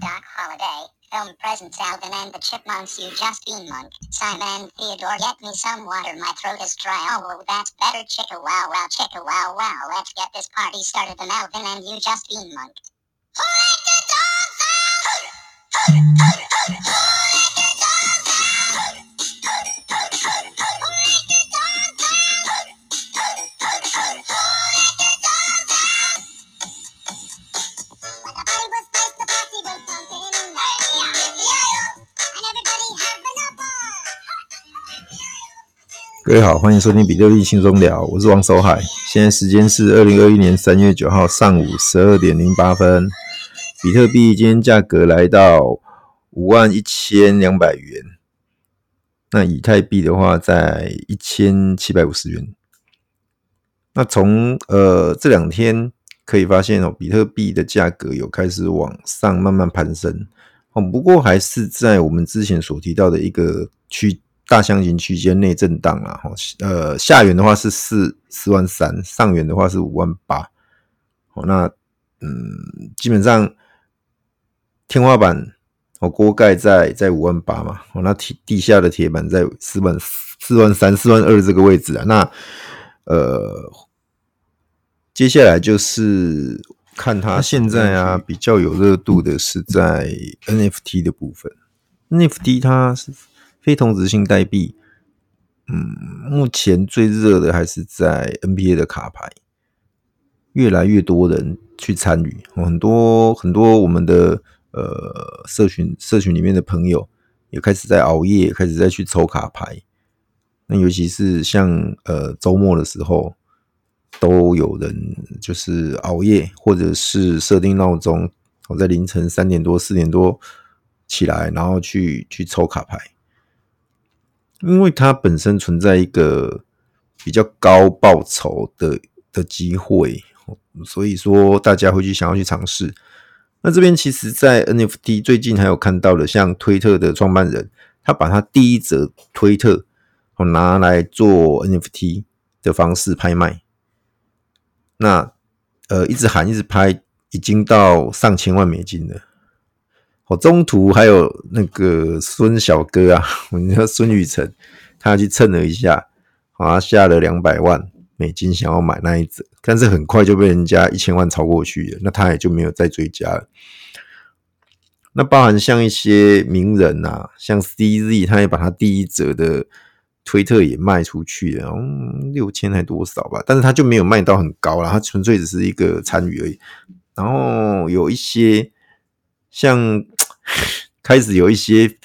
Doc Holiday. Film presents Alvin and the Chipmunks. You just been monk. Simon Theodore, get me some water. My throat is dry. Oh, that's better. Chicka wow wow, chicka wow wow. Let's get this party started. Alvin and you just been monk. Who let the dogs out? 各位好，欢迎收听比特币轻松聊，我是王守海。现在时间是二零二一年三月九号上午十二点零八分。比特币今天价格来到五万一千两百元，那以太币的话在一千七百五十元。那从呃这两天可以发现哦，比特币的价格有开始往上慢慢攀升哦，不过还是在我们之前所提到的一个区。大箱型区间内震荡啊，呃，下缘的话是四四万三，上缘的话是五万八，哦，那嗯，基本上天花板哦锅盖在在五万八嘛，哦，那地地下的铁板在四万四万三四万二这个位置啊，那呃，接下来就是看它现在啊比较有热度的是在 NFT 的部分，NFT 它是。非同质性代币，嗯，目前最热的还是在 NBA 的卡牌，越来越多人去参与，很多很多我们的呃社群社群里面的朋友也开始在熬夜，开始在去抽卡牌。那尤其是像呃周末的时候，都有人就是熬夜，或者是设定闹钟，我在凌晨三点多四点多起来，然后去去抽卡牌。因为它本身存在一个比较高报酬的的机会，所以说大家会去想要去尝试。那这边其实，在 NFT 最近还有看到的，像推特的创办人，他把他第一则推特拿来做 NFT 的方式拍卖，那呃一直喊一直拍，已经到上千万美金了。哦，中途还有那个孙小哥啊，我们叫孙宇晨，他去蹭了一下，好，像下了两百万美金想要买那一只，但是很快就被人家一千万超过去了，那他也就没有再追加了。那包含像一些名人啊，像 CZ，他也把他第一折的推特也卖出去了，嗯，六千还多少吧，但是他就没有卖到很高了，他纯粹只是一个参与而已。然后有一些。像 开始有一些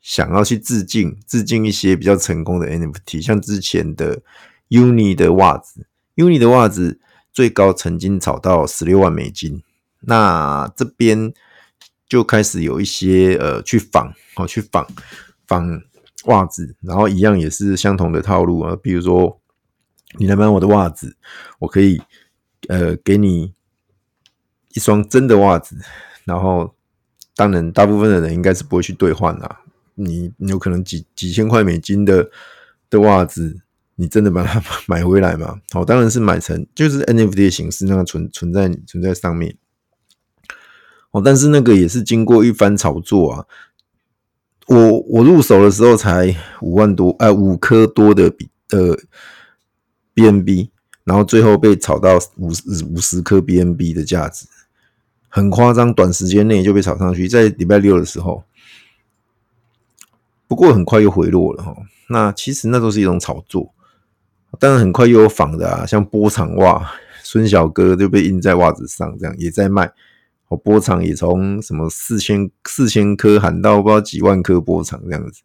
想要去致敬，致敬一些比较成功的 NFT，像之前的 Uni 的袜子，Uni 的袜子最高曾经炒到十六万美金。那这边就开始有一些呃去仿，哦去仿仿袜子，然后一样也是相同的套路啊，比如说你来买我的袜子，我可以呃给你一双真的袜子，然后。当然，大部分的人应该是不会去兑换啦。你你有可能几几千块美金的的袜子，你真的把它买回来吗？好，当然是买成就是 NFT 的形式，那个存存在存在上面。哦，但是那个也是经过一番炒作啊。我我入手的时候才五万多，呃，五颗多的比呃 BNB，然后最后被炒到五五十颗 BNB 的价值。很夸张，短时间内就被炒上去，在礼拜六的时候，不过很快又回落了哈。那其实那都是一种炒作，但是很快又有仿的啊，像波长袜，孙小哥就被印在袜子上，这样也在卖。哦，波长也从什么四千四千颗喊到不知道几万颗波长这样子。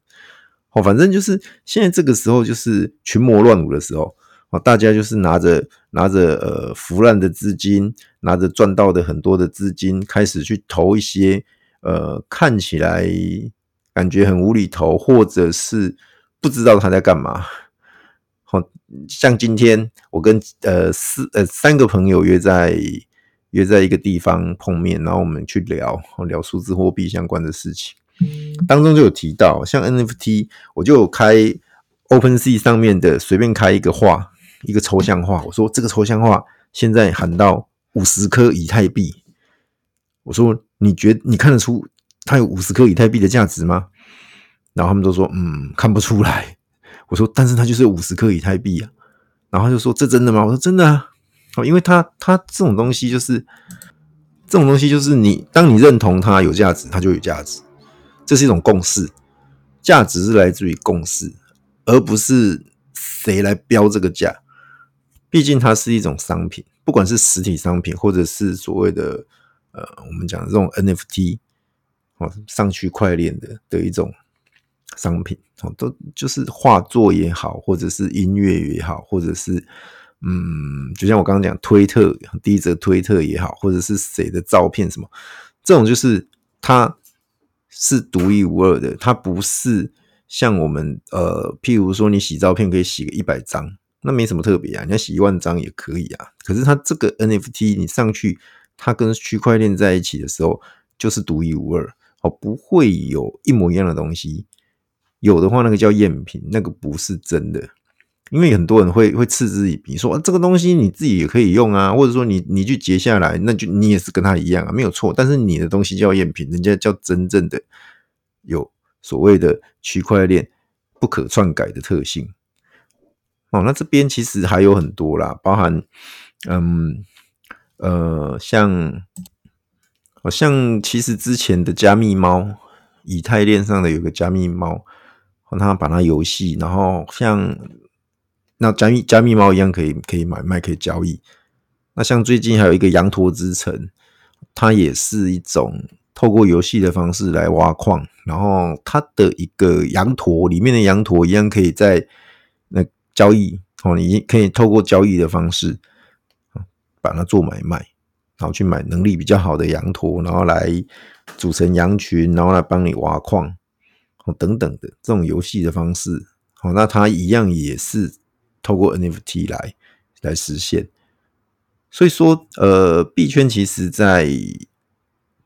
哦，反正就是现在这个时候就是群魔乱舞的时候。哦，大家就是拿着拿着呃腐烂的资金，拿着赚到的很多的资金，开始去投一些呃看起来感觉很无厘头，或者是不知道他在干嘛。好，像今天我跟呃四呃三个朋友约在约在一个地方碰面，然后我们去聊聊数字货币相关的事情，当中就有提到像 NFT，我就有开 OpenSea 上面的随便开一个画。一个抽象化，我说这个抽象化现在喊到五十颗以太币，我说你觉你看得出它有五十颗以太币的价值吗？然后他们都说，嗯，看不出来。我说，但是它就是五十颗以太币啊。然后他就说，这真的吗？我说真的啊。哦，因为它它这种东西就是这种东西就是你当你认同它有价值，它就有价值。这是一种共识，价值是来自于共识，而不是谁来标这个价。毕竟它是一种商品，不管是实体商品，或者是所谓的呃，我们讲这种 NFT 哦，上区块链的的一种商品哦，都就是画作也好，或者是音乐也好，或者是嗯，就像我刚刚讲推特第一则推特也好，或者是谁的照片什么，这种就是它。是独一无二的，它不是像我们呃，譬如说你洗照片可以洗个一百张，那没什么特别啊，你要洗一万张也可以啊。可是它这个 NFT 你上去，它跟区块链在一起的时候，就是独一无二哦，不会有一模一样的东西，有的话那个叫赝品，那个不是真的。因为很多人会会嗤之以鼻，说、啊、这个东西你自己也可以用啊，或者说你你去截下来，那就你也是跟他一样啊，没有错。但是你的东西叫赝品，人家叫真正的有所谓的区块链不可篡改的特性。哦，那这边其实还有很多啦，包含嗯呃像好像其实之前的加密猫，以太链上的有个加密猫，他把它游戏，然后像。那加密加密猫一样可以可以买卖可以交易。那像最近还有一个羊驼之城，它也是一种透过游戏的方式来挖矿，然后它的一个羊驼里面的羊驼一样可以在交易哦，你可以透过交易的方式把它做买卖，然后去买能力比较好的羊驼，然后来组成羊群，然后来帮你挖矿哦等等的这种游戏的方式哦，那它一样也是。透过 NFT 来来实现，所以说，呃，币圈其实在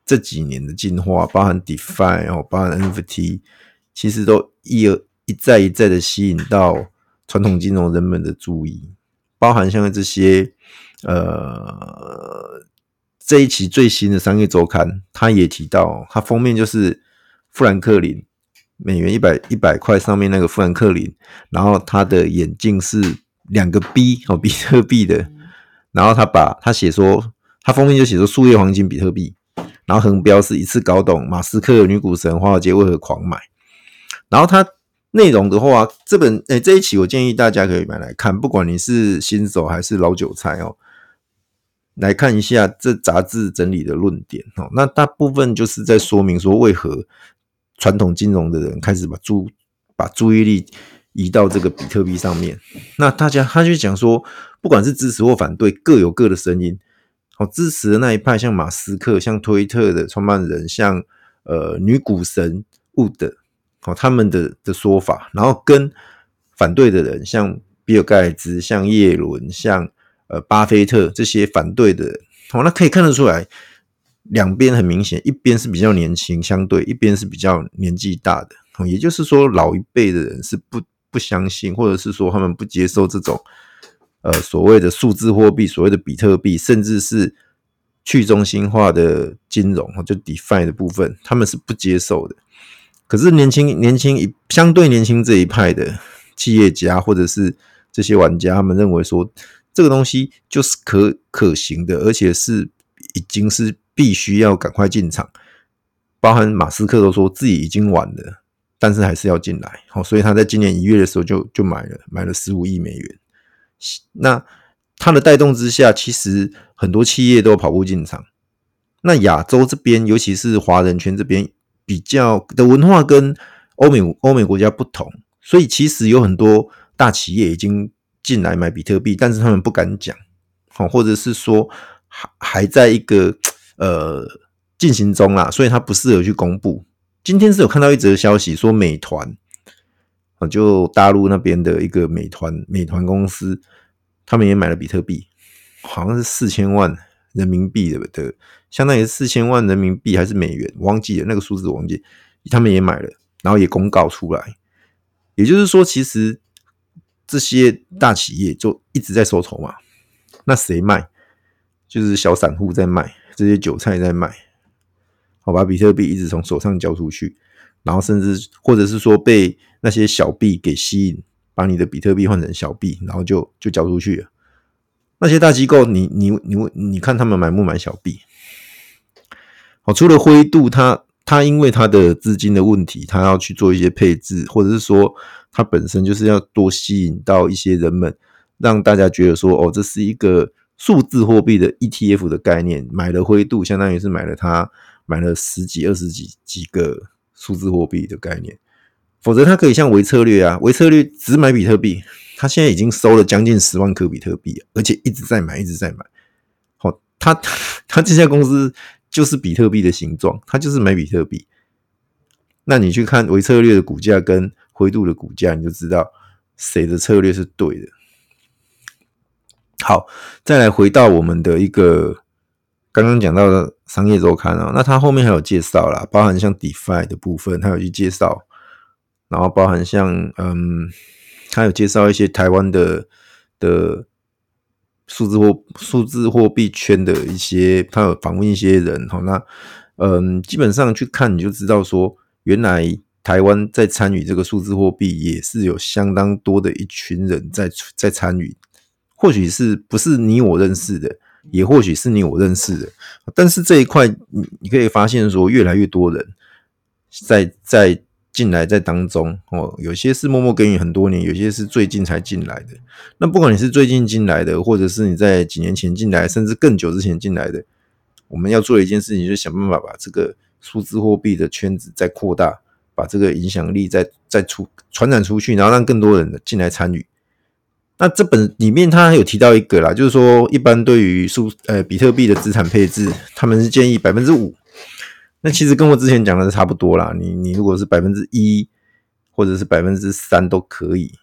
这几年的进化，包含 DeFi 哦，包含 NFT，其实都一而一再一再的吸引到传统金融人们的注意，包含像这些，呃，这一期最新的商业周刊，他也提到，它封面就是富兰克林。美元一百一百块上面那个富兰克林，然后他的眼镜是两个 B 哦，比特币的，然后他把他写说，他封面就写说数叶黄金比特币，然后横标是一次搞懂马斯克女股神华尔街为何狂买，然后他内容的话，这本诶、这一期我建议大家可以买来看，不管你是新手还是老韭菜哦，来看一下这杂志整理的论点哦，那大部分就是在说明说为何。传统金融的人开始把注把注意力移到这个比特币上面，那大家他就讲说，不管是支持或反对，各有各的声音。好，支持的那一派，像马斯克，像推特的创办人，像呃女股神 Wood，好，他们的的说法，然后跟反对的人，像比尔盖茨，像叶伦，像呃巴菲特这些反对的人，好，那可以看得出来。两边很明显，一边是比较年轻，相对一边是比较年纪大的，哦也就是说，老一辈的人是不不相信，或者是说他们不接受这种呃所谓的数字货币，所谓的比特币，甚至是去中心化的金融，就 DeFi 的部分，他们是不接受的。可是年轻年轻一相对年轻这一派的企业家或者是这些玩家，他们认为说这个东西就是可可行的，而且是已经是。必须要赶快进场，包含马斯克都说自己已经晚了，但是还是要进来。好，所以他在今年一月的时候就就买了，买了十五亿美元。那他的带动之下，其实很多企业都跑步进场。那亚洲这边，尤其是华人圈这边，比较的文化跟欧美欧美国家不同，所以其实有很多大企业已经进来买比特币，但是他们不敢讲，好，或者是说还还在一个。呃，进行中啦，所以它不适合去公布。今天是有看到一则消息说，美团啊，就大陆那边的一个美团，美团公司，他们也买了比特币，好像是四千万人民币的的，相当于四千万人民币还是美元，忘记了那个数字，忘记。他们也买了，然后也公告出来。也就是说，其实这些大企业就一直在收筹码，那谁卖？就是小散户在卖。这些韭菜在卖，好把比特币一直从手上交出去，然后甚至或者是说被那些小币给吸引，把你的比特币换成小币，然后就就交出去了。那些大机构，你你你你看他们买不买小币？好，除了灰度，它它因为它的资金的问题，它要去做一些配置，或者是说它本身就是要多吸引到一些人们，让大家觉得说，哦，这是一个数字货币的 ETF 的概念，买了灰度，相当于是买了它买了十几、二十几几个数字货币的概念。否则，它可以像微策略啊，微策略只买比特币，他现在已经收了将近十万颗比特币，而且一直在买，一直在买。好，他他这家公司。就是比特币的形状，他就是买比特币。那你去看微策略的股价跟灰度的股价，你就知道谁的策略是对的。好，再来回到我们的一个刚刚讲到的商业周刊啊，那它后面还有介绍啦，包含像 DeFi 的部分，它有去介绍，然后包含像嗯，他有介绍一些台湾的的。数字货数字货币圈的一些，他有访问一些人，好，那嗯，基本上去看你就知道说，原来台湾在参与这个数字货币也是有相当多的一群人在在参与，或许是不是你我认识的，也或许是你我认识的，但是这一块你你可以发现说，越来越多人在在。进来在当中哦，有些是默默耕耘很多年，有些是最近才进来的。那不管你是最近进来的，或者是你在几年前进来，甚至更久之前进来的，我们要做的一件事情，就是想办法把这个数字货币的圈子再扩大，把这个影响力再再出传染出去，然后让更多人进来参与。那这本里面他有提到一个啦，就是说一般对于数呃比特币的资产配置，他们是建议百分之五。那其实跟我之前讲的是差不多啦。你你如果是百分之一或者是百分之三都可以。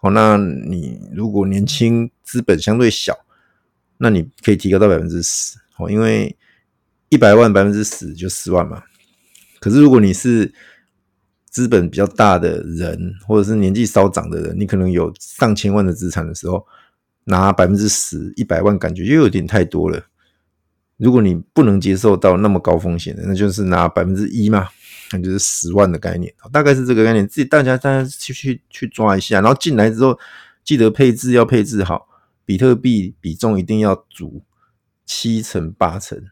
好，那你如果年轻资本相对小，那你可以提高到百分之十。好，因为一百万百分之十就十万嘛。可是如果你是资本比较大的人，或者是年纪稍长的人，你可能有上千万的资产的时候，拿百分之十一百万，感觉又有点太多了。如果你不能接受到那么高风险的，那就是拿百分之一嘛，那就是十万的概念，大概是这个概念。自己大家大家去去去抓一下，然后进来之后记得配置要配置好，比特币比重一定要足七成八成，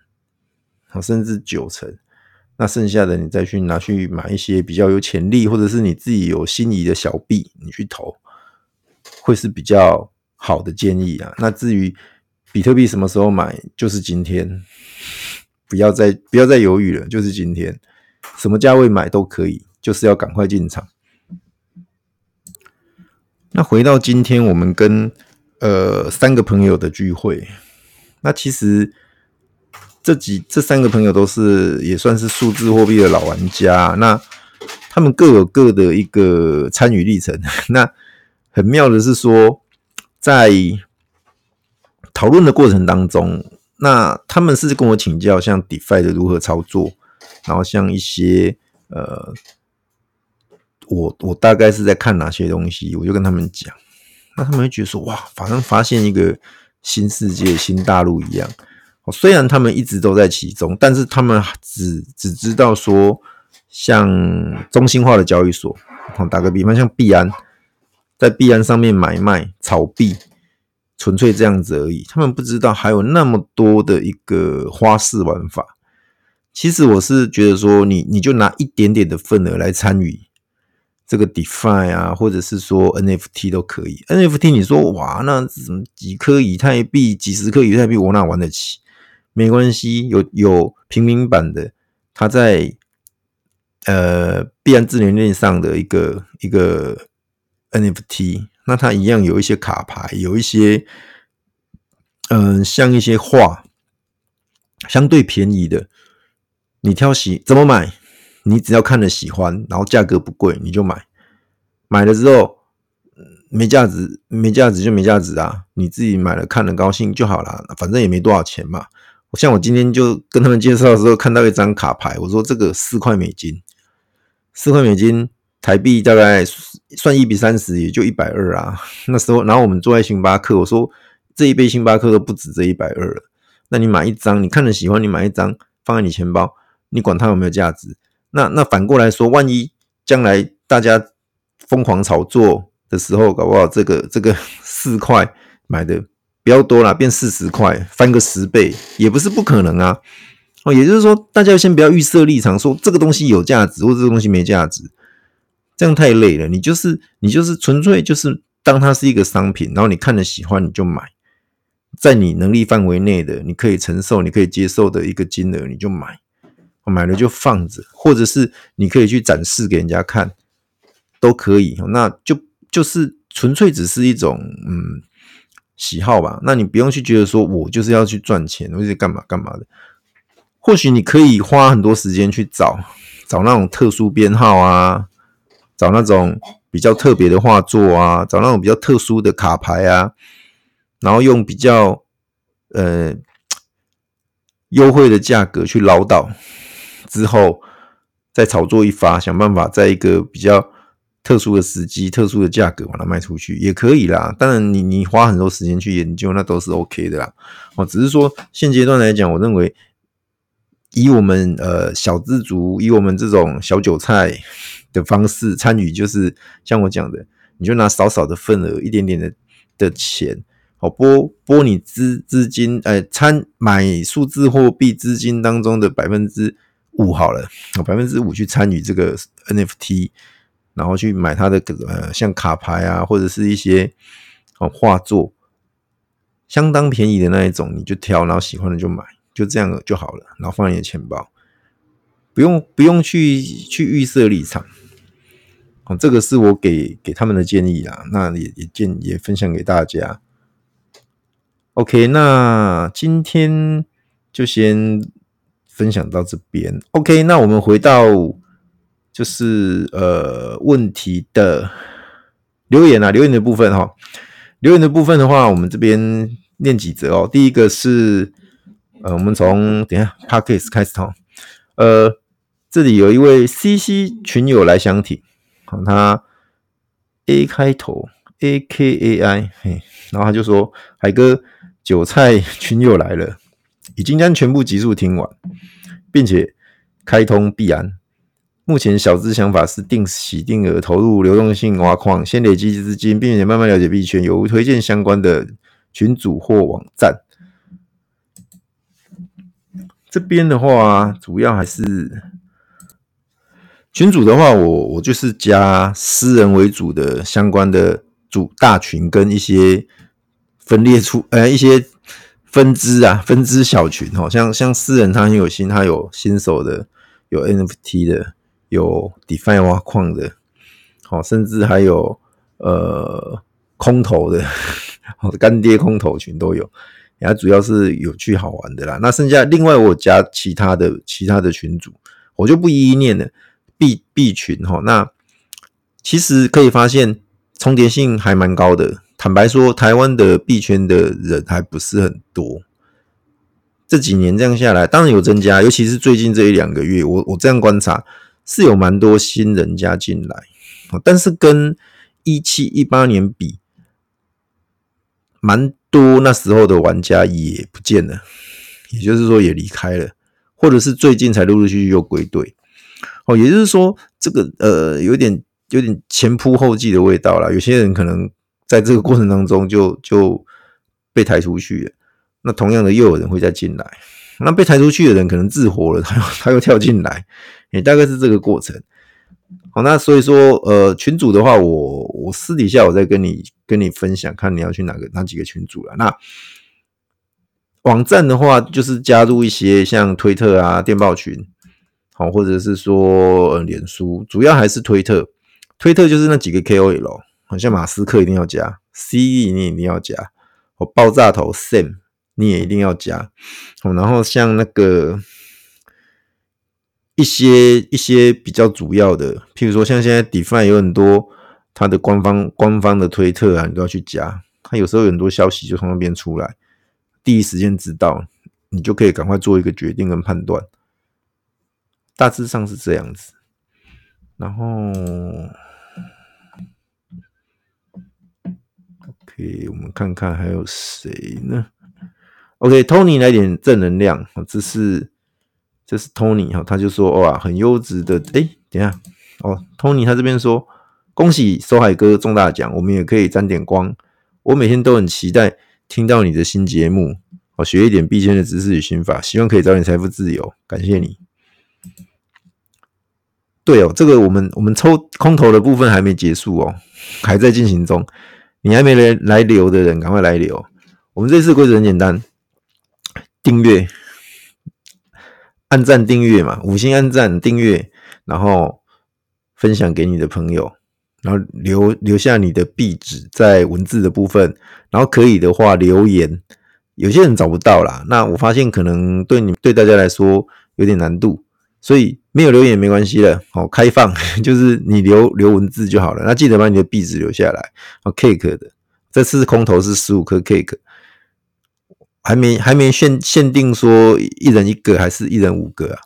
甚至九成，那剩下的你再去拿去买一些比较有潜力或者是你自己有心仪的小币，你去投会是比较好的建议啊。那至于。比特币什么时候买？就是今天，不要再不要再犹豫了，就是今天，什么价位买都可以，就是要赶快进场。那回到今天，我们跟呃三个朋友的聚会，那其实这几这三个朋友都是也算是数字货币的老玩家，那他们各有各的一个参与历程。那很妙的是说，在讨论的过程当中，那他们是跟我请教，像 DeFi 的如何操作，然后像一些呃，我我大概是在看哪些东西，我就跟他们讲，那他们会觉得说，哇，反正发现一个新世界、新大陆一样。虽然他们一直都在其中，但是他们只只知道说，像中心化的交易所，打个比方，像币安，在币安上面买卖炒币。纯粹这样子而已，他们不知道还有那么多的一个花式玩法。其实我是觉得说你，你就拿一点点的份额来参与这个 DeFi 啊，或者是说 NFT 都可以。NFT 你说哇，那什么几颗以太币、几十颗以太币，我哪玩得起？没关系，有有平民版的，它在呃币安智能链上的一个一个 NFT。那它一样有一些卡牌，有一些，嗯、像一些画，相对便宜的，你挑喜怎么买？你只要看了喜欢，然后价格不贵，你就买。买了之后，没价值，没价值就没价值啊！你自己买了看了高兴就好了，反正也没多少钱嘛。像我今天就跟他们介绍的时候，看到一张卡牌，我说这个四块美金，四块美金。台币大概算一比三十，也就一百二啊。那时候，然后我们坐在星巴克，我说这一杯星巴克都不止这一百二了。那你买一张，你看着喜欢，你买一张放在你钱包，你管它有没有价值？那那反过来说，万一将来大家疯狂炒作的时候，搞不好这个这个 四块买的比较多啦，变四十块，翻个十倍也不是不可能啊。哦，也就是说，大家先不要预设立场，说这个东西有价值或者这个东西没价值，这样太累了。你就是你就是纯粹就是当它是一个商品，然后你看了喜欢你就买，在你能力范围内的，你可以承受、你可以接受的一个金额，你就买，买了就放着，或者是你可以去展示给人家看，都可以。那就就是纯粹只是一种嗯喜好吧。那你不用去觉得说我就是要去赚钱，或者干嘛干嘛的。或许你可以花很多时间去找找那种特殊编号啊，找那种比较特别的画作啊，找那种比较特殊的卡牌啊，然后用比较呃优惠的价格去捞到，之后再炒作一发，想办法在一个比较特殊的时机、特殊的价格把它卖出去也可以啦。当然你，你你花很多时间去研究，那都是 OK 的啦。哦，只是说现阶段来讲，我认为。以我们呃小资族，以我们这种小韭菜的方式参与，就是像我讲的，你就拿少少的份额，一点点的的钱，哦，拨拨你资资金，呃，参买数字货币资金当中的百分之五好了，百分之五去参与这个 NFT，然后去买它的呃像卡牌啊，或者是一些哦画作，相当便宜的那一种，你就挑，然后喜欢的就买。就这样就好了，然后放你的钱包，不用不用去去预设立场。这个是我给给他们的建议啊，那也也建也分享给大家。OK，那今天就先分享到这边。OK，那我们回到就是呃问题的留言啊，留言的部分哈、哦，留言的部分的话，我们这边念几则哦。第一个是。呃，我们从等一下 Podcast 开始哈。呃，这里有一位 CC 群友来相挺，他 A 开头 A K A I，嘿，然后他就说：“海哥，韭菜群友来了，已经将全部集数听完，并且开通币安。目前小资想法是定期定额投入流动性挖矿，先累积资金，并且慢慢了解币圈。有无推荐相关的群组或网站？”这边的话，主要还是群组的话，我我就是加私人为主的相关的主大群，跟一些分裂出 呃一些分支啊分支小群，好像像私人他很有心，他有新手的，有 NFT 的，有 DeFi 挖矿的，好，甚至还有呃空投的，好 干爹空投群都有。然后主要是有趣好玩的啦，那剩下另外我加其他的其他的群组，我就不一一念了。币币群齁，那其实可以发现重叠性还蛮高的。坦白说，台湾的币圈的人还不是很多。这几年这样下来，当然有增加，尤其是最近这一两个月，我我这样观察是有蛮多新人加进来，但是跟一七一八年比，蛮。多那时候的玩家也不见了，也就是说也离开了，或者是最近才陆陆续续又归队。哦，也就是说这个呃有点有点前仆后继的味道啦。有些人可能在这个过程当中就就被抬出去了，那同样的又有人会再进来。那被抬出去的人可能自活了，他又他又跳进来，也大概是这个过程。好，那所以说，呃，群主的话，我我私底下我再跟你跟你分享，看你要去哪个哪几个群组了。那网站的话，就是加入一些像推特啊、电报群，好，或者是说呃脸书，主要还是推特。推特就是那几个 KOL，好像马斯克一定要加，CE 你一定要加，哦，爆炸头 Sam 你也一定要加，哦，然后像那个。一些一些比较主要的，譬如说像现在 DeFi 有很多它的官方官方的推特啊，你都要去加。它有时候有很多消息就从那边出来，第一时间知道，你就可以赶快做一个决定跟判断。大致上是这样子。然后，OK，我们看看还有谁呢？OK，Tony 来点正能量，这是。这是 Tony 哈，他就说哇，很优质的。哎，等下哦，Tony 他这边说，恭喜守海哥中大奖，我们也可以沾点光。我每天都很期待听到你的新节目，哦，学一点币圈的知识与心法，希望可以早点财富自由。感谢你。对哦，这个我们我们抽空投的部分还没结束哦，还在进行中。你还没来来留的人，赶快来留。我们这次规则很简单，订阅。按赞订阅嘛，五星按赞订阅，然后分享给你的朋友，然后留留下你的壁纸在文字的部分，然后可以的话留言。有些人找不到啦，那我发现可能对你对大家来说有点难度，所以没有留言也没关系了。好，开放 就是你留留文字就好了。那记得把你的壁纸留下来。好，cake 的这次空投是十五颗 cake。还没还没限限定说一人一个还是一人五个啊？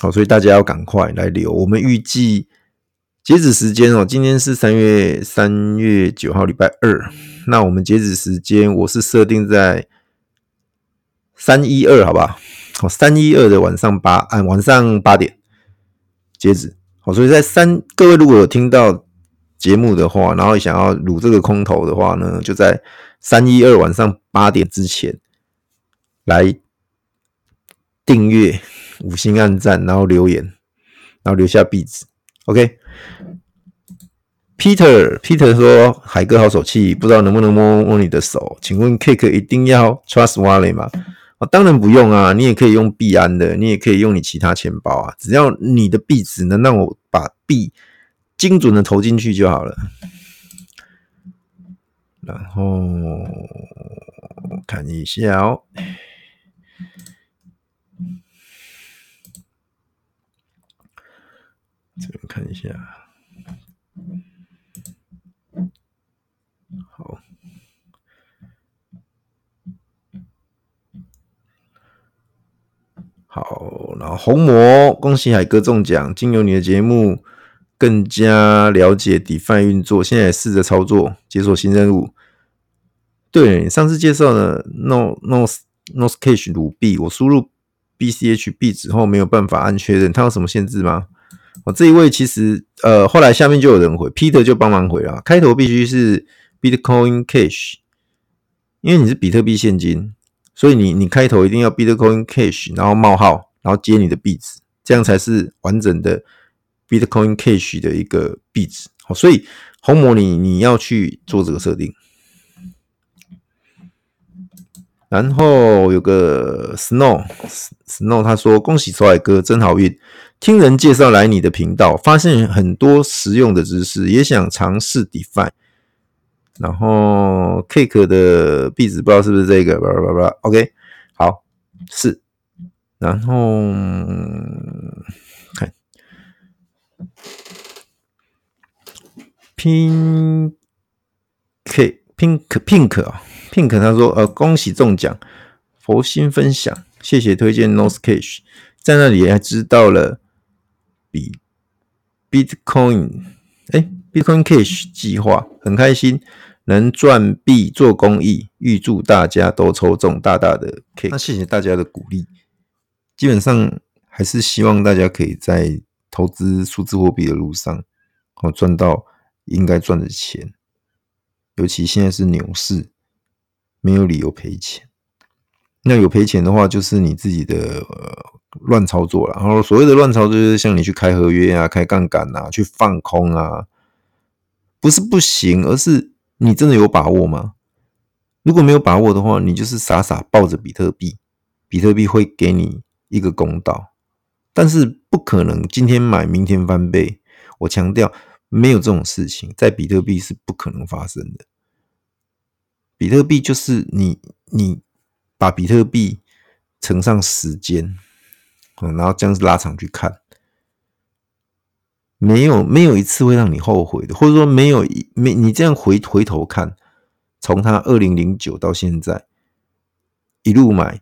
好，所以大家要赶快来留。我们预计截止时间哦，今天是三月三月九号礼拜二，那我们截止时间我是设定在三一二，好吧好？三一二的晚上八啊，晚上八点截止。好，所以在三各位如果有听到节目的话，然后想要撸这个空投的话呢，就在。三一二晚上八点之前来订阅、五星按赞，然后留言，然后留下壁纸。OK，Peter，Peter、okay? Peter 说：“海哥好手气，不知道能不能摸摸你的手？请问 Cake 一定要 Trust Wallet 吗？啊，当然不用啊，你也可以用币安的，你也可以用你其他钱包啊，只要你的币只能让我把币精准的投进去就好了。”然后看一下哦，这边看一下，好，好，然后红魔，恭喜海哥中奖，经由你的节目。更加了解 DeFi 运作，现在试着操作，解锁新任务。对，上次介绍的 No No Nocecash 鲁币，我输入 BCH 币之后没有办法按确认，它有什么限制吗？我这一位其实呃，后来下面就有人回，Peter 就帮忙回了，开头必须是 Bitcoin Cash，因为你是比特币现金，所以你你开头一定要 Bitcoin Cash，然后冒号，然后接你的币值，这样才是完整的。Bitcoin Cash 的一个币值，好，所以红魔你你要去做这个设定。然后有个 Snow Snow 他说：“恭喜守海哥真好运，听人介绍来你的频道，发现很多实用的知识，也想尝试 Define。然后 Cake 的壁纸不知道是不是这个，叭叭叭叭，OK，好，是，然后看。” Pink Pink Pink 啊，Pink 他说呃，恭喜中奖，佛心分享，谢谢推荐 Nocecash，在那里还知道了比 Bitcoin 哎 Bitcoin Cash 计划，很开心。能赚币做公益，预祝大家都抽中大大的 K，那谢谢大家的鼓励，基本上还是希望大家可以在投资数字货币的路上，好赚到。应该赚的钱，尤其现在是牛市，没有理由赔钱。那有赔钱的话，就是你自己的乱、呃、操作了。然后所谓的乱操作，就是像你去开合约啊、开杠杆啊、去放空啊，不是不行，而是你真的有把握吗？如果没有把握的话，你就是傻傻抱着比特币，比特币会给你一个公道，但是不可能今天买明天翻倍。我强调。没有这种事情，在比特币是不可能发生的。比特币就是你，你把比特币乘上时间，嗯，然后这样子拉长去看，没有没有一次会让你后悔的，或者说没有没你这样回回头看，从他二零零九到现在一路买，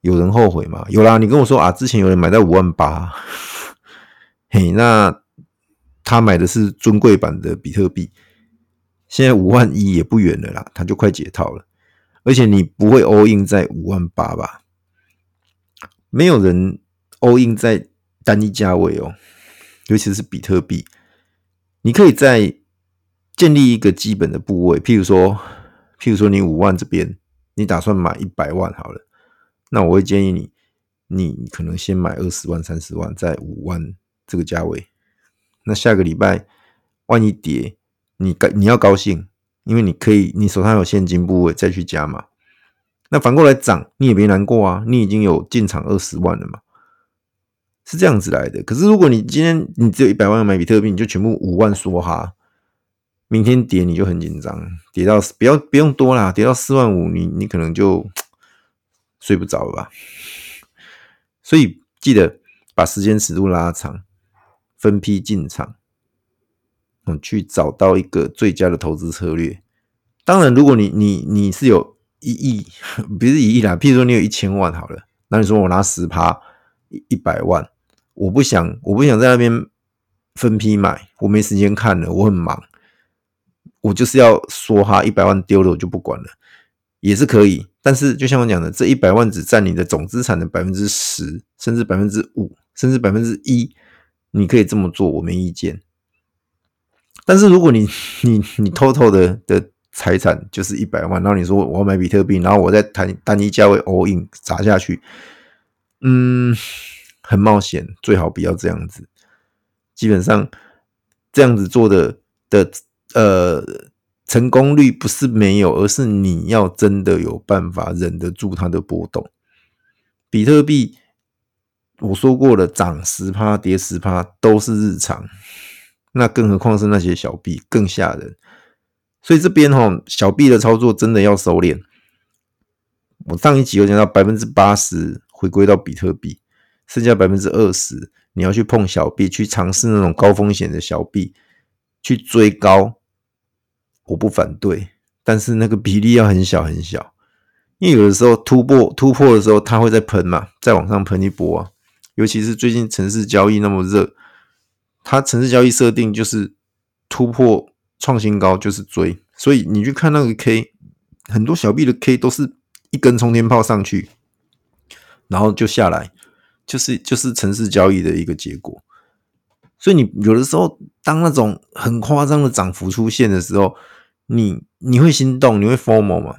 有人后悔吗？有啦，你跟我说啊，之前有人买到五万八，嘿，那。他买的是尊贵版的比特币，现在五万一也不远了啦，他就快解套了。而且你不会 all in 在五万八吧？没有人 all in 在单一价位哦，尤其是比特币。你可以在建立一个基本的部位，譬如说，譬如说你五万这边，你打算买一百万好了，那我会建议你，你可能先买二十万、三十万，在五万这个价位。那下个礼拜万一跌，你你要高兴，因为你可以，你手上有现金部位再去加嘛。那反过来涨，你也别难过啊，你已经有进场二十万了嘛，是这样子来的。可是如果你今天你只有一百万买比特币，你就全部五万梭哈，明天跌你就很紧张，跌到不要不用多啦，跌到四万五，你你可能就 睡不着了吧。所以记得把时间尺度拉长，分批进场，嗯，去找到一个最佳的投资策略。当然，如果你你你是有一亿，不是一亿啦，譬如说你有一千万好了，那你说我拿十趴一百万，我不想我不想在那边分批买，我没时间看了，我很忙，我就是要说哈，一百万丢了我就不管了，也是可以。但是就像我讲的，这一百万只占你的总资产的百分之十，甚至百分之五，甚至百分之一，你可以这么做，我没意见。但是如果你你你偷偷的的财产就是一百万，然后你说我要买比特币，然后我再谈单一价位 all in 砸下去，嗯，很冒险，最好不要这样子。基本上这样子做的的呃。成功率不是没有，而是你要真的有办法忍得住它的波动。比特币我说过了，涨十趴跌十趴都是日常，那更何况是那些小币更吓人。所以这边哈，小币的操作真的要收敛。我上一集有讲到，百分之八十回归到比特币，剩下百分之二十你要去碰小币，去尝试那种高风险的小币，去追高。我不反对，但是那个比例要很小很小，因为有的时候突破突破的时候，它会再喷嘛，再往上喷一波啊。尤其是最近城市交易那么热，它城市交易设定就是突破创新高就是追，所以你去看那个 K，很多小币的 K 都是一根冲天炮上去，然后就下来，就是就是城市交易的一个结果。所以你有的时候，当那种很夸张的涨幅出现的时候，你你会心动，你会 FOMO 吗？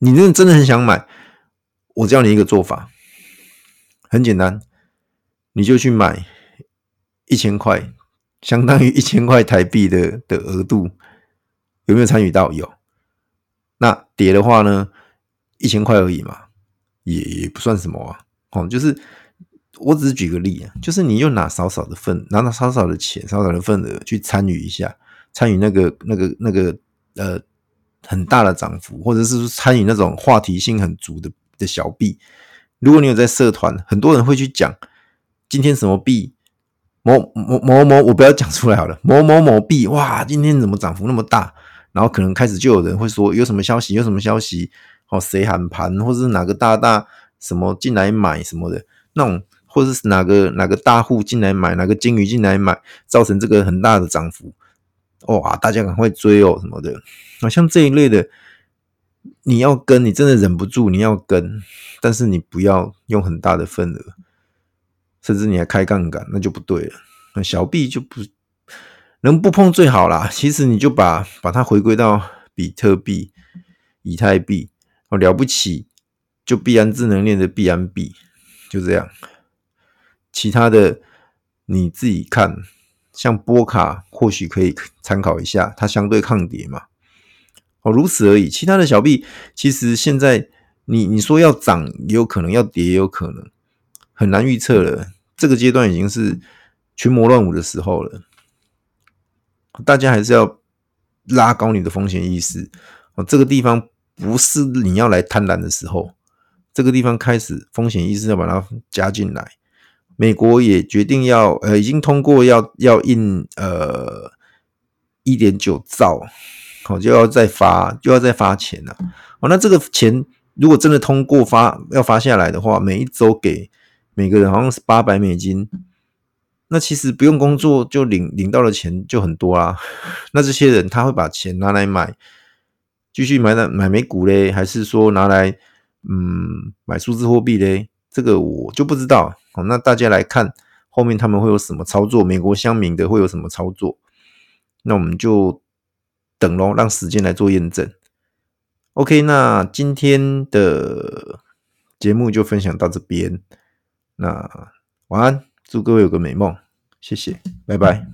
你真的真的很想买，我教你一个做法，很简单，你就去买一千块，相当于一千块台币的的额度，有没有参与到？有。那跌的话呢，一千块而已嘛，也也不算什么啊，哦，就是。我只是举个例啊，就是你又拿少少的份，拿拿少少的钱，少少的份额去参与一下，参与那个那个那个呃很大的涨幅，或者是参与那种话题性很足的的小币。如果你有在社团，很多人会去讲今天什么币，某某某某，我不要讲出来好了，某某某币，哇，今天怎么涨幅那么大？然后可能开始就有人会说有什么消息，有什么消息，哦，谁喊盘，或者是哪个大大什么进来买什么的那种。或者是哪个哪个大户进来买，哪个鲸鱼进来买，造成这个很大的涨幅，哇！大家赶快追哦什么的，好像这一类的，你要跟，你真的忍不住，你要跟，但是你不要用很大的份额，甚至你还开杠杆，那就不对了。那小币就不能不碰最好啦。其实你就把把它回归到比特币、以太币，哦，了不起，就必然智能链的必然币，就这样。其他的你自己看，像波卡或许可以参考一下，它相对抗跌嘛。哦，如此而已。其他的小币其实现在你你说要涨也有可能，要跌也有可能，很难预测了。这个阶段已经是群魔乱舞的时候了，大家还是要拉高你的风险意识。哦，这个地方不是你要来贪婪的时候，这个地方开始风险意识要把它加进来。美国也决定要，呃，已经通过要要印，呃，一点九兆，好，就要再发，就要再发钱了。哦，那这个钱如果真的通过发，要发下来的话，每一周给每个人好像是八百美金，那其实不用工作就领领到的钱就很多啦。那这些人他会把钱拿来买，继续买那买美股嘞，还是说拿来嗯买数字货币嘞？这个我就不知道。好，那大家来看后面他们会有什么操作？美国乡民的会有什么操作？那我们就等咯，让时间来做验证。OK，那今天的节目就分享到这边。那晚安，祝各位有个美梦，谢谢，拜拜。